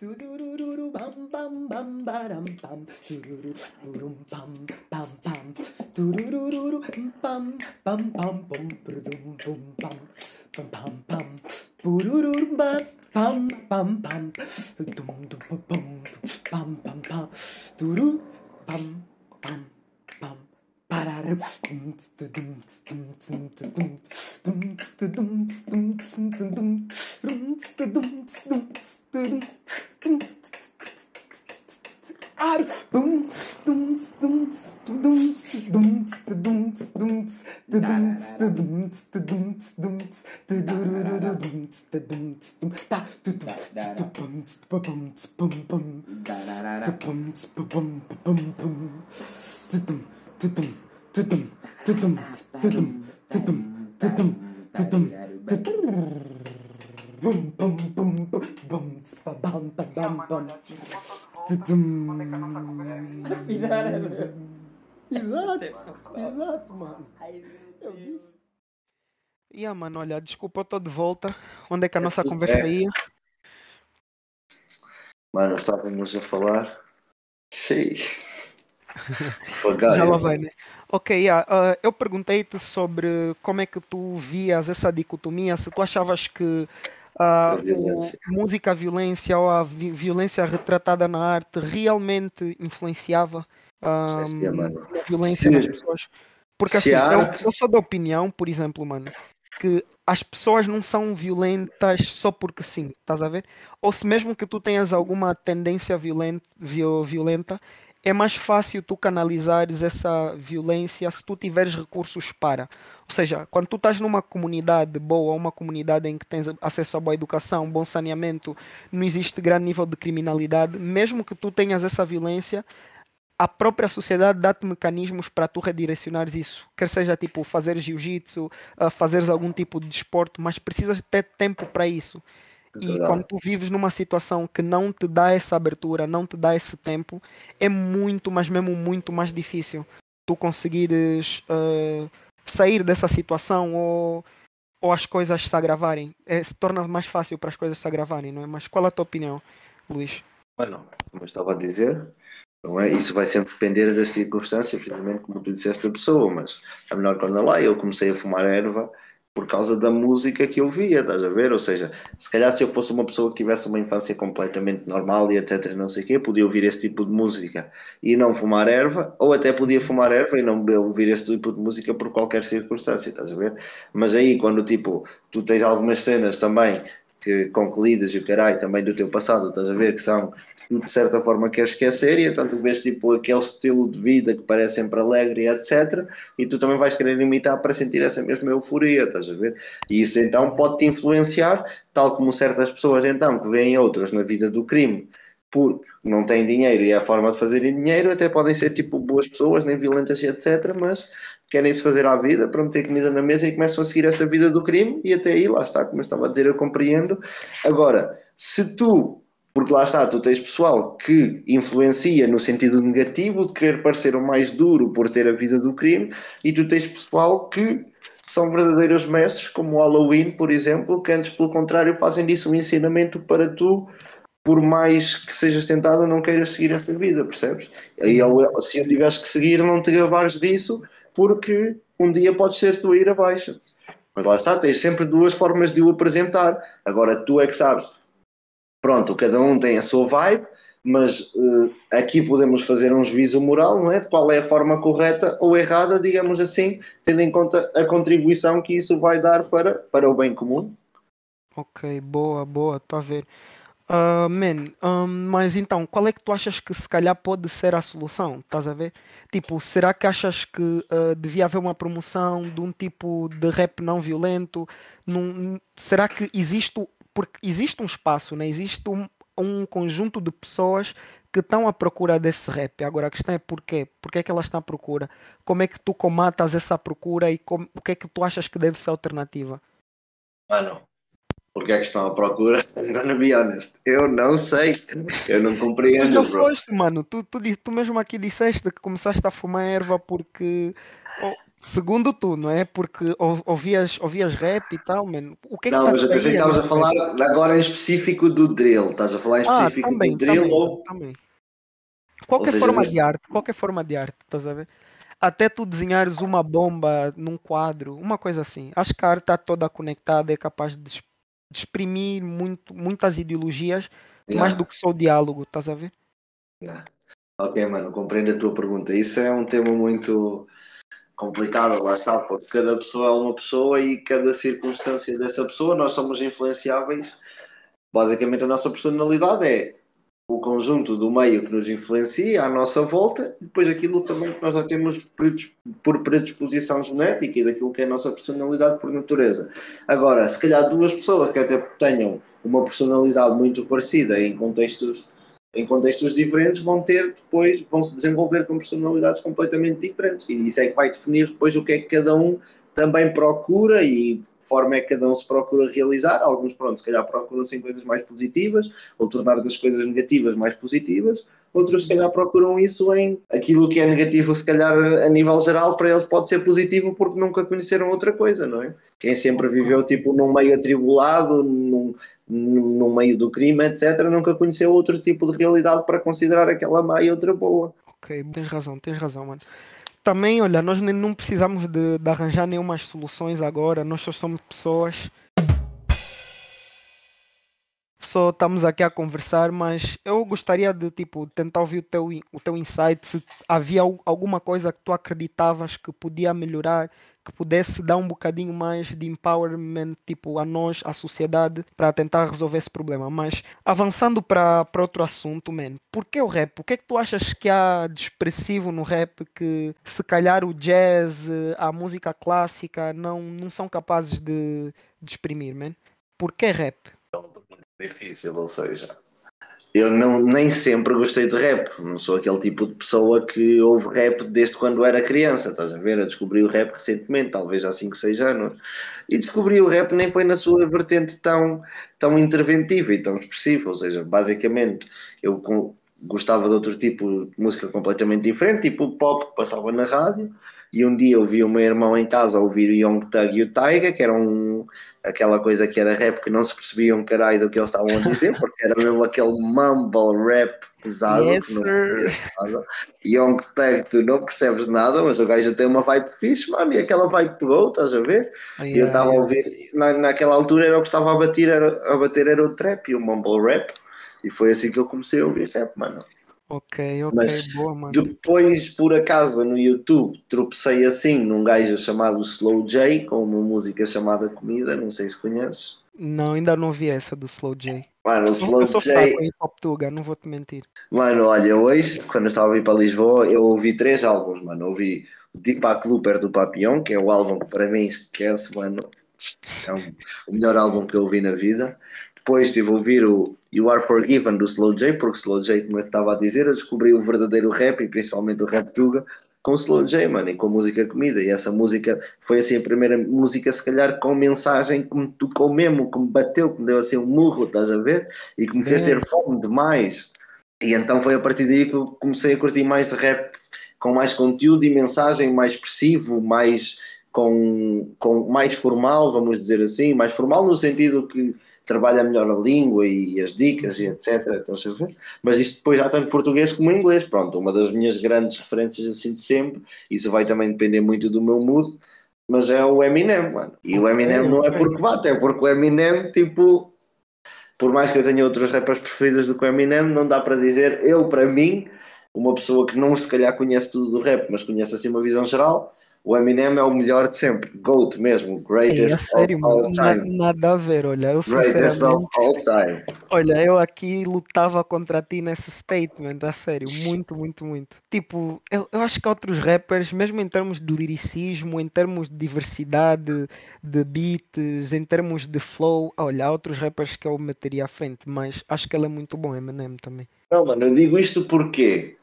do do do do do bum bum bum ba dum bum do do do do do bum bum bum do do do do do bum bum bum bum bum bum bum bum bum bum bum Boo-doo-doo bum bum bum bum dum dum bum bum bum bum doo doo bum bum ar Afinar é Exato, exato, mano. Eu disse. E yeah, mano, olha, desculpa, eu tô de volta. Onde é que a nossa conversa ia? Mano, estávamos a falar. Sim. Já lá irmão. vai, né? Ok, yeah, ah, eu perguntei-te sobre como é que tu vias essa dicotomia, se tu achavas que ah, o- violência. música violência ou a vi- violência retratada na arte realmente influenciava ah, mano. na violência nas pessoas. Porque assim, a eu, arte- eu sou da opinião, por exemplo, mano, que as pessoas não são violentas só porque sim, estás a ver? Ou se mesmo que tu tenhas alguma tendência violenta, violenta é mais fácil tu canalizares essa violência se tu tiveres recursos para. Ou seja, quando tu estás numa comunidade boa, uma comunidade em que tens acesso a boa educação, bom saneamento, não existe grande nível de criminalidade, mesmo que tu tenhas essa violência, a própria sociedade dá-te mecanismos para tu redirecionares isso. Quer seja tipo fazer jiu-jitsu, ah, fazeres algum tipo de desporto, mas precisas ter tempo para isso. E Verdade. quando tu vives numa situação que não te dá essa abertura, não te dá esse tempo, é muito, mas mesmo muito mais difícil tu conseguires ah, sair dessa situação ou, ou as coisas se agravarem. É, se torna mais fácil para as coisas se agravarem, não é? Mas qual é a tua opinião, Luís? Mano, como eu estava a dizer, não é? isso vai sempre depender das circunstâncias, precisamente como tu disseste da pessoa, mas a menor quando lá eu comecei a fumar erva por causa da música que eu via, estás a ver? Ou seja, se calhar se eu fosse uma pessoa que tivesse uma infância completamente normal e etc, não sei o quê, podia ouvir esse tipo de música e não fumar erva, ou até podia fumar erva e não ouvir esse tipo de música por qualquer circunstância, estás a ver? Mas aí quando tipo, tu tens algumas cenas também que lidas e o caralho também do teu passado, estás a ver que são de certa forma queres esquecer e então tu vês tipo aquele estilo de vida que parece sempre alegre etc e tu também vais querer imitar para sentir essa mesma euforia, estás a ver? E isso então pode-te influenciar, tal como certas pessoas então que veem outras na vida do crime porque não têm dinheiro e é a forma de fazerem dinheiro, até podem ser tipo boas pessoas, nem violentas etc, mas querem se fazer à vida para meter comida na mesa e começam a seguir essa vida do crime e até aí, lá está, como eu estava a dizer, eu compreendo. Agora, se tu porque lá está, tu tens pessoal que influencia no sentido negativo de querer parecer o mais duro por ter a vida do crime, e tu tens pessoal que são verdadeiros mestres, como o Halloween, por exemplo, que antes, pelo contrário, fazem disso um ensinamento para tu, por mais que sejas tentado, não queiras seguir essa vida, percebes? Aí, se eu tivesse que seguir, não te gabares disso, porque um dia podes ser tu a ir abaixo. Mas lá está, tens sempre duas formas de o apresentar. Agora, tu é que sabes pronto, cada um tem a sua vibe, mas uh, aqui podemos fazer um juízo moral, não é? De qual é a forma correta ou errada, digamos assim, tendo em conta a contribuição que isso vai dar para, para o bem comum. Ok, boa, boa, estou a ver. Uh, man, um, mas então, qual é que tu achas que se calhar pode ser a solução? Estás a ver? Tipo, será que achas que uh, devia haver uma promoção de um tipo de rap não violento? Num, será que existe porque existe um espaço, né? existe um, um conjunto de pessoas que estão à procura desse rap. Agora a questão é porquê? Porquê é que elas estão à procura? Como é que tu comatas essa procura e como, o que é que tu achas que deve ser a alternativa? Mano, porque é que estão à procura? <laughs> I'm gonna be honest. Eu não sei. Eu não compreendo. Tu já bro. foste, mano. Tu, tu, tu mesmo aqui disseste que começaste a fumar erva porque. Oh, segundo tu, não é? Porque ouvias, ouvias rap e tal, mano. O que é que não, tá mas eu pensei que estavas a falar agora em específico do drill. Estás a falar em Ah, específico também, do drill também, ou. também. Qualquer forma de arte, qualquer forma de arte, estás a ver? Até tu desenhares uma bomba num quadro, uma coisa assim. Acho que a arte está toda conectada, é capaz de, exprimir muito, muitas ideologias, mais Yeah. do que só o diálogo, estás a ver? Yeah. Ok, mano, compreendo a tua pergunta. Isso é um tema muito complicado, lá está, porque cada pessoa é uma pessoa e cada circunstância dessa pessoa, nós somos influenciáveis. Basicamente, a nossa personalidade é o conjunto do meio que nos influencia à nossa volta e depois aquilo também que nós já temos por predisposição genética e daquilo que é a nossa personalidade por natureza. Agora, se calhar duas pessoas que até tenham uma personalidade muito parecida em contextos em contextos diferentes vão ter depois vão se desenvolver com personalidades completamente diferentes. E isso é que vai definir depois o que é que cada um também procura e de que forma é que cada um se procura realizar. Alguns pronto se calhar procuram sim coisas mais positivas ou tornar das coisas negativas mais positivas. Outros se calhar procuram isso em aquilo que é negativo se calhar a nível geral para eles pode ser positivo porque nunca conheceram outra coisa não é? Quem sempre viveu tipo num meio atribulado num, no meio do crime, etc., nunca conheceu outro tipo de realidade para considerar aquela má e outra boa. Ok, tens razão, tens razão, mano. Também, olha, nós nem, não precisamos de, de arranjar nenhumas soluções agora, nós só somos pessoas. Só estamos aqui a conversar, mas eu gostaria de tipo tentar ouvir o teu, o teu insight, se havia al- alguma coisa que tu acreditavas que podia melhorar, que pudesse dar um bocadinho mais de empowerment, tipo, a nós, à sociedade, para tentar resolver esse problema. Mas avançando para outro assunto, man, por que o rap? O que é que tu achas que há de expressivo no rap que se calhar o jazz, a música clássica não, não são capazes de, de exprimir, man? Por que rap? difícil, ou seja, eu não, nem sempre gostei de rap, não sou aquele tipo de pessoa que ouve rap desde quando era criança, estás a ver? Eu descobri o rap recentemente, talvez há 5, 6 anos, e descobri o rap nem foi na sua vertente tão, tão interventiva e tão expressiva, ou seja, basicamente eu gostava de outro tipo de música completamente diferente, tipo pop que passava na rádio, e um dia eu vi o meu irmão em casa ouvir o Young Thug e o Taiga, que eram aquela coisa que era rap que não se percebia um caralho do que eles estavam a dizer, <laughs> porque era mesmo aquele mumble rap pesado Yes, que não percebia nada. Young Thug, tu não percebes nada, mas o gajo tem uma vibe fixe, mano, e aquela vibe pegou, estás a ver? E eu Yeah, estava a yeah. ouvir, na, naquela altura era o que estava a bater, era, a bater era o trap e o mumble rap, e foi assim que eu comecei a ouvir rap, mano. Ok, ok, Mas boa, mano. Depois, por acaso, no YouTube, tropecei assim num gajo chamado Slow J, com uma música chamada Comida, não sei se conheces. Não, ainda não vi essa do Slow J. Mano, o Slow J, tuga, não vou-te mentir. mano, olha, hoje, quando eu estava a vir para Lisboa, eu ouvi três álbuns, mano. Ouvi o Deepak Looper do Papillon, que é o álbum que para mim esquece, mano. É um- o melhor álbum que eu ouvi na vida. Depois estive a ouvir o You Are Forgiven do Slow J, porque Slow J, como eu estava a dizer, eu descobri o verdadeiro rap e principalmente o rap tuga com o Slow J, mano, e com a música Comida. E essa música foi assim a primeira música, se calhar, com mensagem que me tocou mesmo, que me bateu, que me deu assim um murro, estás a ver? E que me fez ter fome demais. E então foi a partir daí que eu comecei a curtir mais de rap com mais conteúdo e mensagem, mais expressivo, mais com, com mais formal, vamos dizer assim, mais formal no sentido que trabalha melhor a língua e as dicas e etc. estás a ver? Mas isto depois já tanto português como inglês, pronto, uma das minhas grandes referências assim de sempre, isso vai também depender muito do meu mood, mas é o Eminem, mano. E o Eminem não é porque bate, é porque o Eminem, tipo, por mais que eu tenha outros rappers preferidos do que o Eminem, não dá para dizer, eu para mim, uma pessoa que não se calhar conhece tudo do rap, mas conhece assim uma visão geral, o Eminem é o melhor de sempre, GOAT mesmo, greatest a sério, of all time. nada a ver, olha, eu Greatest of sinceramente, all time. olha, eu aqui lutava contra ti nesse statement, a sério, muito, muito, muito. Tipo, eu, eu acho que outros rappers, mesmo em termos de liricismo, em termos de diversidade de beats, em termos de flow, olha, há outros rappers que eu meteria à frente, mas acho que ele é muito bom, Eminem também. Não, mano, eu digo isto porque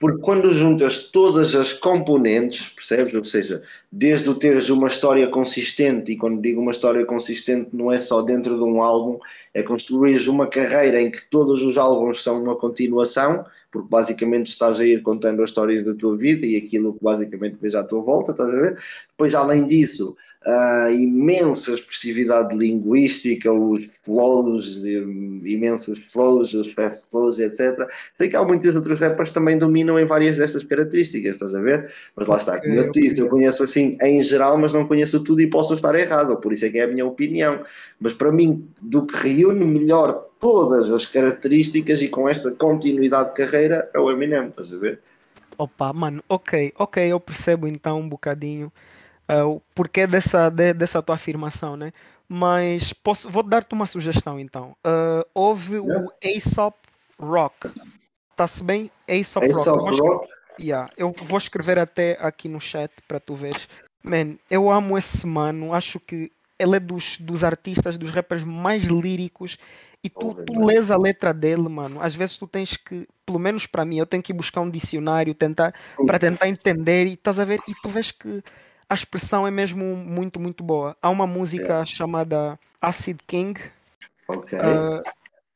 porque quando juntas todas as componentes, percebes? Ou seja, desde o teres uma história consistente, e quando digo uma história consistente não é só dentro de um álbum, é construir uma carreira em que todos os álbuns são uma continuação, porque basicamente estás a ir contando as histórias da tua vida e aquilo que basicamente vês à tua volta, estás a ver? Depois, além disso, a imensa expressividade linguística, os flows, imensos flows, os fast flows, etc. Sei que há muitos outros rappers que também dominam em várias destas características, estás a ver? Mas lá está, como eu te disse, eu conheço assim em geral, mas não conheço tudo e posso estar errado, por isso é que é a minha opinião. Mas para mim, do que reúne melhor todas as características e com esta continuidade de carreira, é o Eminem, estás a ver? Opa, mano, ok, ok, eu percebo então um bocadinho ah, o porquê dessa, de- dessa tua afirmação, né? Mas posso, vou dar-te uma sugestão então. Ah, houve o Aesop Rock. Está-se bem? Aesop É Rock. só Eu vou, rock, yeah, eu vou escrever até aqui no chat para tu veres. Man, eu amo esse mano. Acho que ele é dos, dos artistas, dos rappers mais líricos. E tu, tu Obrigado. lês a letra dele, mano. Às vezes tu tens que, pelo menos para mim, eu tenho que ir buscar um dicionário, tentar para tentar entender e estás a ver e tu vês que a expressão é mesmo muito, muito boa. Há uma música chamada Acid King, ok. ah,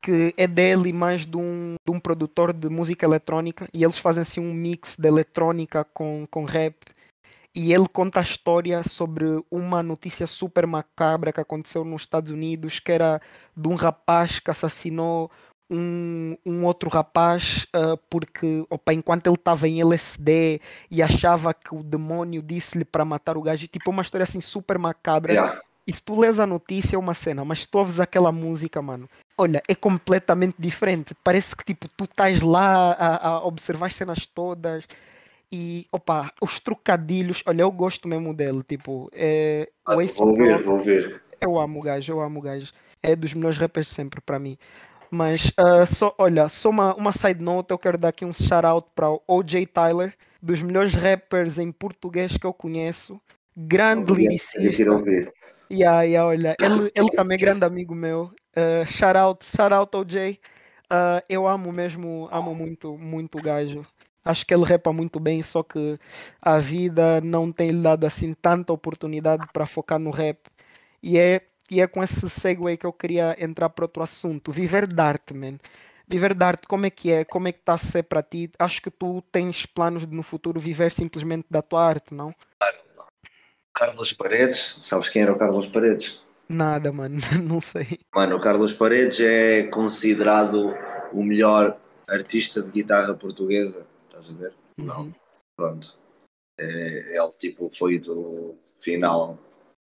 que é dele mais de um, de um produtor de música eletrónica e eles fazem assim um mix de eletrônica com, com rap e ele conta a história sobre uma notícia super macabra que aconteceu nos Estados Unidos que era de um rapaz que assassinou um, um outro rapaz uh, porque opa, enquanto ele estava em LSD e achava que o demônio disse-lhe para matar o gajo, tipo uma história assim super macabra. Yeah. E se tu lês a notícia é uma cena, mas se tu ouves aquela música, mano, olha, é completamente diferente. Parece que tipo, tu estás lá a, a observar as cenas todas e opa, os trocadilhos, olha, eu gosto mesmo dele, tipo, é, Ah, vou ver, vou ver. eu amo o gajo, eu amo o gajo. É dos melhores rappers de sempre para mim. Mas ah, só, olha, só uma, uma side note, eu quero dar aqui um shout out para o OJ Tyler, dos melhores rappers em português que eu conheço. Grande ir lyricista. Yeah, yeah, olha, ele, ele também é grande amigo meu. Uh, shout out, shout out OJ. Uh, eu amo mesmo, amo muito, muito o gajo. Acho que ele repa muito bem, só que a vida não tem lhe dado assim tanta oportunidade para focar no rap. E é, e é com esse segue que eu queria entrar para outro assunto. Viver de arte, man. Viver de arte, como é que é? Como é que está a ser para ti? Acho que tu tens planos de no futuro viver simplesmente da tua arte, não? Carlos Paredes, sabes quem era o Carlos Paredes? Nada, mano, <laughs> não sei. Mano, o Carlos Paredes é considerado o melhor artista de guitarra portuguesa. Estás a ver? Não. Uhum. Pronto. É, ele tipo foi do final.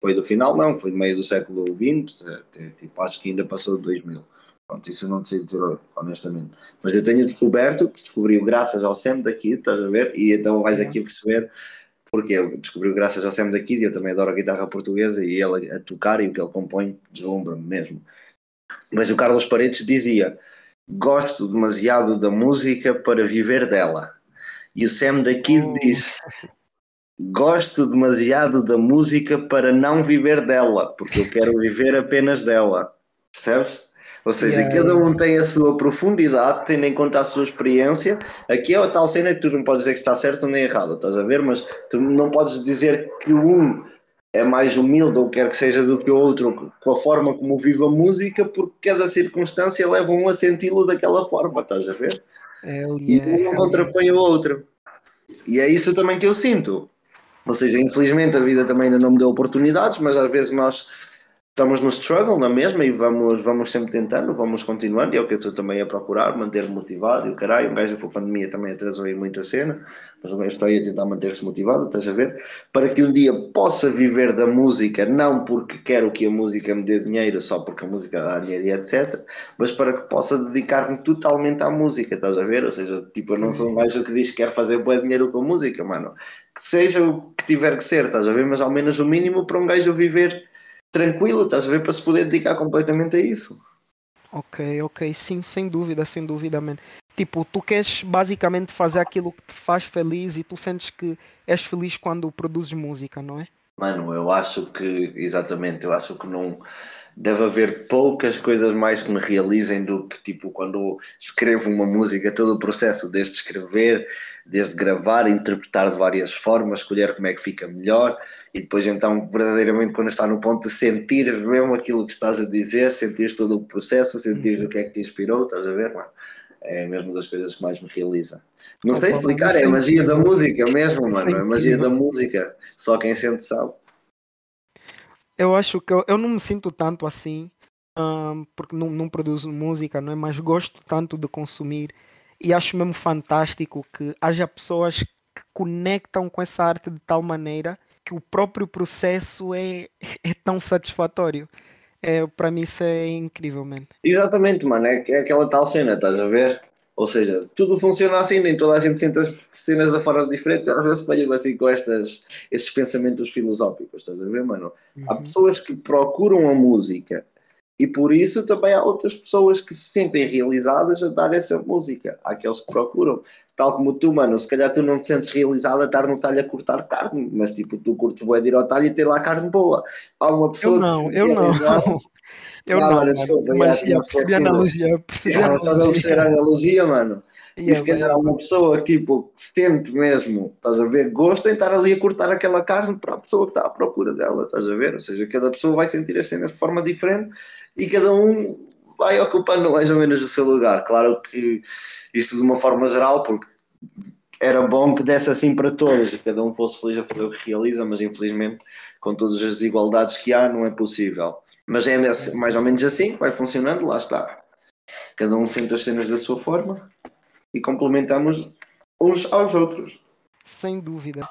Foi do final, não, foi do meio do século XX, até, tipo, acho que ainda passou de 2000. Pronto, isso eu não sei dizer honestamente. Mas eu tenho descoberto, que descobriu graças ao Sam daqui, estás a ver? E então vais aqui perceber porque eu descobri graças ao Sam daqui, e eu também adoro a guitarra portuguesa e ele a tocar e o que ele compõe deslumbra-me mesmo. Mas o Carlos Paredes dizia: Gosto demasiado da música para viver dela. E o Sam daqui Oh. diz: Gosto demasiado da música para não viver dela, porque eu quero viver apenas dela. Percebes? Ou seja, Yeah, cada yeah. um tem a sua profundidade, tendo em conta a sua experiência. Aqui é a tal cena que tu não podes dizer que está certo nem errado, estás a ver? Mas tu não podes dizer que um é mais humilde ou quer que seja do que o outro com a forma como vive a música, porque cada circunstância leva um a senti-lo daquela forma, estás a ver? Ele E um contrapõe o outro. E é isso também que eu sinto. Ou seja, infelizmente a vida também ainda não me deu oportunidades, mas às vezes nós estamos no struggle na mesma e vamos, vamos sempre tentando, vamos continuando, e é o que eu estou também a procurar, manter-me motivado e o caralho, um gajo foi a pandemia também atrasou aí muita cena, mas o gajo está aí a tentar manter-se motivado, estás a ver? Para que um dia possa viver da música, não porque quero que a música me dê dinheiro, só porque a música dá dinheiro e etc, mas para que possa dedicar-me totalmente à música, estás a ver? Ou seja, tipo, eu não sou um gajo que diz que quer fazer bom dinheiro com música, mano. Que seja o que tiver que ser, estás a ver? Mas ao menos o mínimo para um gajo viver tranquilo, estás a ver? Para se poder dedicar completamente a isso. Ok, ok, sim, sem dúvida, sem dúvida, man. Tipo, tu queres basicamente fazer aquilo que te faz feliz e tu sentes que és feliz quando produzes música, não é? Mano, eu acho que, exatamente, eu acho que não deve haver poucas coisas mais que me realizem do que, tipo, quando escrevo uma música, todo o processo, desde escrever, desde gravar, interpretar de várias formas, escolher como é que fica melhor e depois, então, verdadeiramente, quando está no ponto de sentir mesmo aquilo que estás a dizer, sentir todo o processo, sentir o que é que te inspirou, estás a ver, mano? É mesmo das coisas que mais me realiza. Não sei mano, explicar, é é a magia da música mesmo, é mano, é a magia da música. Só quem sente sabe. Eu acho que eu, eu não me sinto tanto assim, ahn, porque não, não produzo música, não é? Mas gosto tanto de consumir e acho mesmo fantástico que haja pessoas que conectam com essa arte de tal maneira que o próprio processo é, <laughs> é tão satisfatório. É, para mim isso é incrível, man. Exatamente, mano, é, é aquela tal cena, estás a ver? Ou seja, tudo funciona assim, nem toda a gente sente as cenas da forma diferente, às vezes apanhas assim com estas, estes pensamentos filosóficos, estás a ver, mano? Há Uhum. pessoas que procuram a música e por isso também há outras pessoas que se sentem realizadas a dar essa música. Há aqueles que procuram. Tal como tu, mano, se calhar tu não te sentes realizado a estar no talho a cortar carne, mas tipo, tu curtes bué de ir ao talho e ter lá carne boa. Há uma pessoa Eu que não, se eu não. <laughs> Eu Ah, não, mano, mano. desculpa, Mas tinha percebi a analogia, percebi a mas estás a analogia. analogia, mano? E se calhar uma pessoa tipo, que sente mesmo, estás a ver, gosta em estar ali a cortar aquela carne para a pessoa que está à procura dela, estás a ver? Ou seja, cada pessoa vai sentir a cena de forma diferente e cada um vai ocupando mais ou menos o seu lugar. Claro que isto de uma forma geral, porque era bom que desse assim para todos e cada um fosse feliz a fazer o que realiza, mas infelizmente, com todas as desigualdades que há, não é possível. Mas é mais ou menos assim que vai funcionando, lá está. cada um sente as cenas da sua forma e complementamos uns aos outros. Sem dúvida.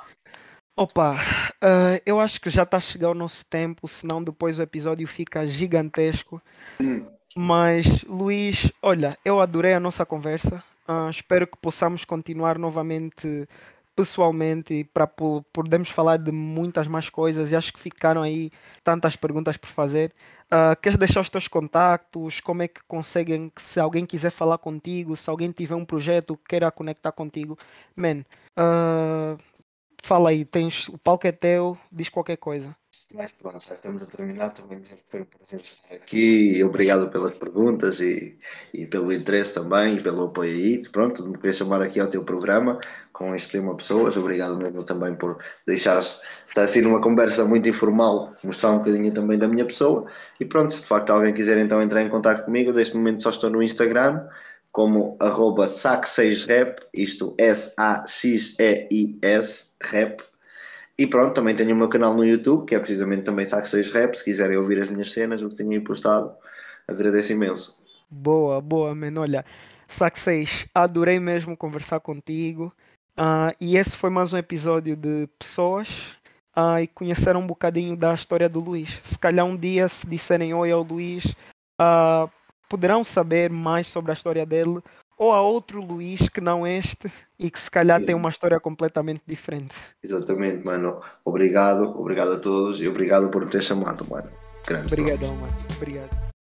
Opa, uh, eu acho que já está a chegar o nosso tempo, senão depois o episódio fica gigantesco. Hum. Mas, Luís, olha, eu adorei a nossa conversa. Uh, espero que possamos continuar novamente pessoalmente para podermos falar de muitas mais coisas e acho que ficaram aí tantas perguntas por fazer. Uh, queres deixar os teus contactos? Como é que conseguem, se alguém quiser falar contigo, se alguém tiver um projeto que queira conectar contigo, man, uh, Fala aí, tens, o palco é teu, diz qualquer coisa. Mas pronto, já estamos a terminar. Também foi um prazer estar aqui. Obrigado pelas perguntas e, e pelo interesse também e pelo apoio aí. Pronto, me queria chamar aqui ao teu programa com este tema pessoas. Obrigado mesmo também por deixar estar assim numa conversa muito informal, mostrar um bocadinho também da minha pessoa. E pronto, se de facto alguém quiser então entrar em contato comigo, neste momento só estou no Instagram como arroba sac6rep, isto S-A-X-E-I-S, rap. E pronto, também tenho o meu canal no YouTube, que é precisamente também Sac6Rap, se quiserem ouvir as minhas cenas, o que tenho aí postado, agradeço imenso. Boa, boa, mano, olha, Sac6, adorei mesmo conversar contigo, uh, e esse foi mais um episódio de Pessoas, uh, e conheceram um bocadinho da história do Luís. Se calhar um dia, se disserem oi ao Luís, uh, poderão saber mais sobre a história dele ou a outro Luís que não este e que se calhar Sim. tem uma história completamente diferente. Exatamente, mano. Obrigado, obrigado a todos e obrigado por me ter chamado, mano. Obrigadão, mano. Obrigado.